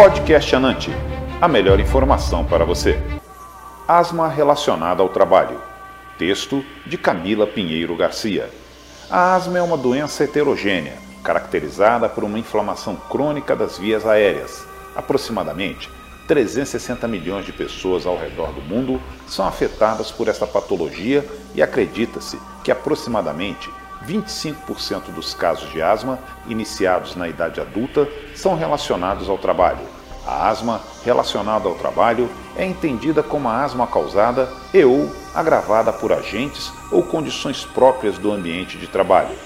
Podcast Anante, a melhor informação para você. Asma relacionada ao trabalho. Texto de Camila Pinheiro Garcia. A asma é uma doença heterogênea, caracterizada por uma inflamação crônica das vias aéreas. Aproximadamente 360 milhões de pessoas ao redor do mundo são afetadas por esta patologia e acredita-se que aproximadamente 25% dos casos de asma iniciados na idade adulta são relacionados ao trabalho. A asma relacionada ao trabalho é entendida como a asma causada e ou agravada por agentes ou condições próprias do ambiente de trabalho.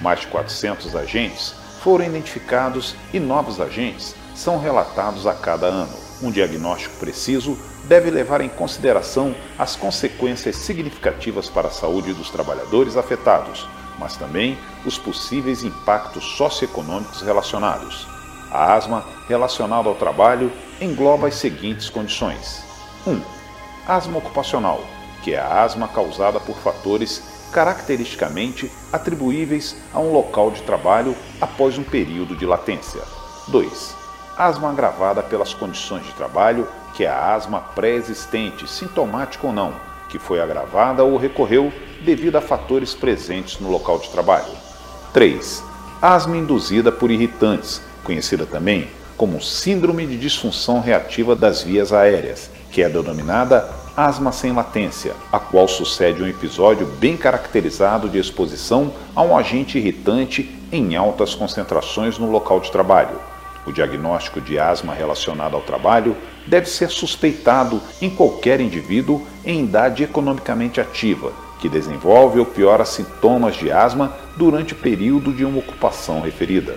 Mais de 400 agentes foram identificados e novos agentes são relatados a cada ano. Um diagnóstico preciso deve levar em consideração as consequências significativas para a saúde dos trabalhadores afetados, mas também os possíveis impactos socioeconômicos relacionados. A asma relacionada ao trabalho engloba as seguintes condições: 1. Asma ocupacional, que é a asma causada por fatores caracteristicamente atribuíveis a um local de trabalho após um período de latência. 2 asma agravada pelas condições de trabalho, que é a asma pré-existente, sintomática ou não, que foi agravada ou recorreu devido a fatores presentes no local de trabalho. 3. Asma induzida por irritantes, conhecida também como síndrome de disfunção reativa das vias aéreas, que é denominada asma sem latência, a qual sucede um episódio bem caracterizado de exposição a um agente irritante em altas concentrações no local de trabalho. O diagnóstico de asma relacionado ao trabalho deve ser suspeitado em qualquer indivíduo em idade economicamente ativa que desenvolve ou piora sintomas de asma durante o período de uma ocupação referida.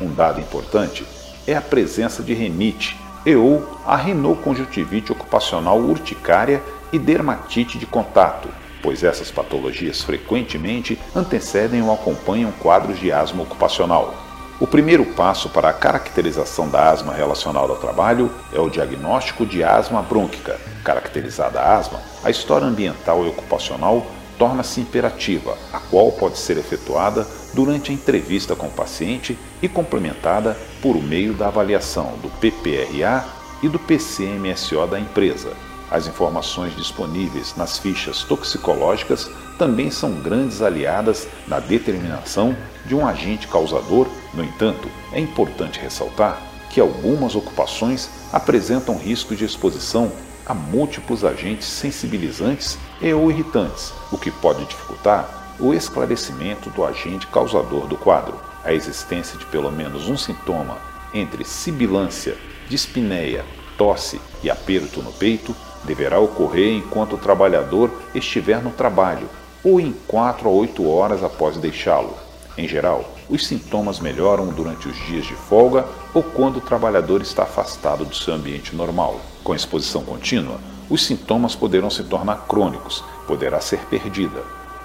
Um dado importante é a presença de renite e ou a rinoconjuntivite ocupacional urticária e dermatite de contato, pois essas patologias frequentemente antecedem ou acompanham quadros de asma ocupacional. O primeiro passo para a caracterização da asma relacionada ao trabalho é o diagnóstico de asma brônquica. Caracterizada a asma, a história ambiental e ocupacional torna-se imperativa, a qual pode ser efetuada durante a entrevista com o paciente e complementada por meio da avaliação do PPRA e do PCMSO da empresa. As informações disponíveis nas fichas toxicológicas também são grandes aliadas na determinação de um agente causador. No entanto, é importante ressaltar que algumas ocupações apresentam risco de exposição a múltiplos agentes sensibilizantes e ou irritantes, o que pode dificultar o esclarecimento do agente causador do quadro. A existência de pelo menos um sintoma entre sibilância, dispneia, tosse e aperto no peito deverá ocorrer enquanto o trabalhador estiver no trabalho ou em 4 a 8 horas após deixá-lo. Em geral, os sintomas melhoram durante os dias de folga ou quando o trabalhador está afastado do seu ambiente normal. Com exposição contínua, os sintomas poderão se tornar crônicos, poderá ser perdida.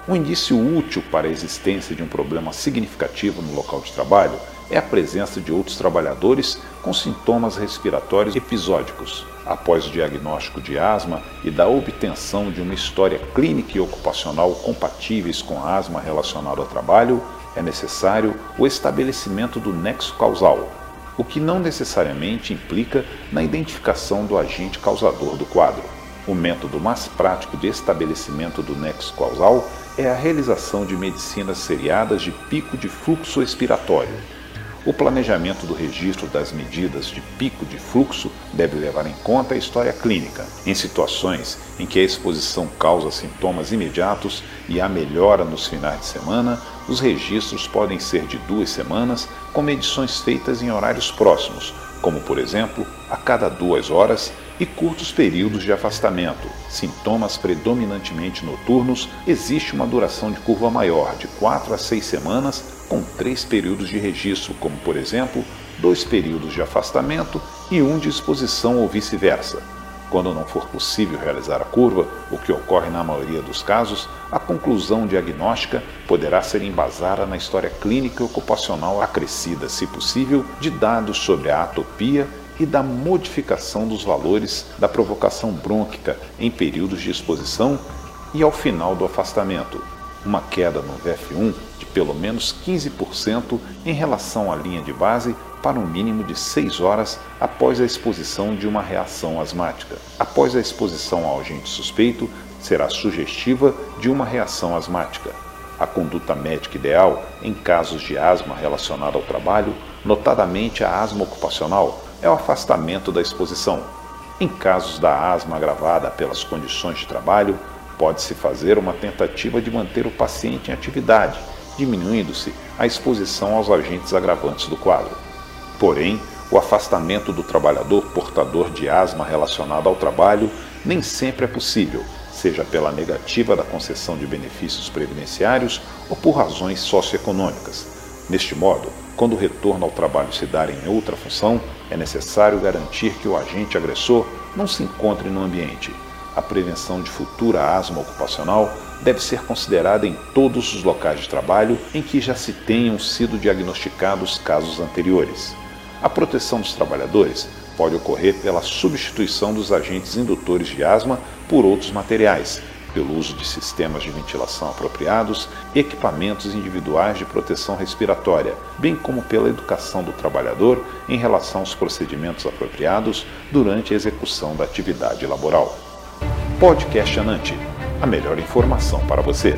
Um indício útil para a existência de um problema significativo no local de trabalho é a presença de outros trabalhadores com sintomas respiratórios episódicos. Após o diagnóstico de asma e da obtenção de uma história clínica e ocupacional compatíveis com a asma relacionada ao trabalho, é necessário o estabelecimento do nexo causal, o que não necessariamente implica na identificação do agente causador do quadro. O método mais prático de estabelecimento do nexo causal é a realização de medicinas seriadas de pico de fluxo expiratório, o planejamento do registro das medidas de pico de fluxo deve levar em conta a história clínica. Em situações em que a exposição causa sintomas imediatos e há melhora nos finais de semana, os registros podem ser de duas semanas, com medições feitas em horários próximos, como por exemplo a cada duas horas, e curtos períodos de afastamento. Sintomas predominantemente noturnos, existe uma duração de curva maior, de 4 a 6 semanas, com três períodos de registro, como por exemplo, dois períodos de afastamento e um de exposição ou vice-versa. Quando não for possível realizar a curva, o que ocorre na maioria dos casos, a conclusão diagnóstica poderá ser embasada na história clínica e ocupacional acrescida, se possível, de dados sobre a atopia e da modificação dos valores da provocação brônquica em períodos de exposição e ao final do afastamento. Uma queda no VF1 de pelo menos 15% em relação à linha de base para um mínimo de 6 horas após a exposição de uma reação asmática. Após a exposição ao agente suspeito, será sugestiva de uma reação asmática. A conduta médica ideal em casos de asma relacionada ao trabalho, notadamente a asma ocupacional, é o afastamento da exposição. Em casos da asma agravada pelas condições de trabalho, pode-se fazer uma tentativa de manter o paciente em atividade, diminuindo-se a exposição aos agentes agravantes do quadro. Porém, o afastamento do trabalhador portador de asma relacionado ao trabalho nem sempre é possível, seja pela negativa da concessão de benefícios previdenciários ou por razões socioeconômicas. Neste modo, quando o retorno ao trabalho se dar em outra função, é necessário garantir que o agente agressor não se encontre no ambiente. A prevenção de futura asma ocupacional deve ser considerada em todos os locais de trabalho em que já se tenham sido diagnosticados casos anteriores. A proteção dos trabalhadores pode ocorrer pela substituição dos agentes indutores de asma por outros materiais, pelo uso de sistemas de ventilação apropriados equipamentos individuais de proteção respiratória, bem como pela educação do trabalhador em relação aos procedimentos apropriados durante a execução da atividade laboral. Podcast Anante a melhor informação para você.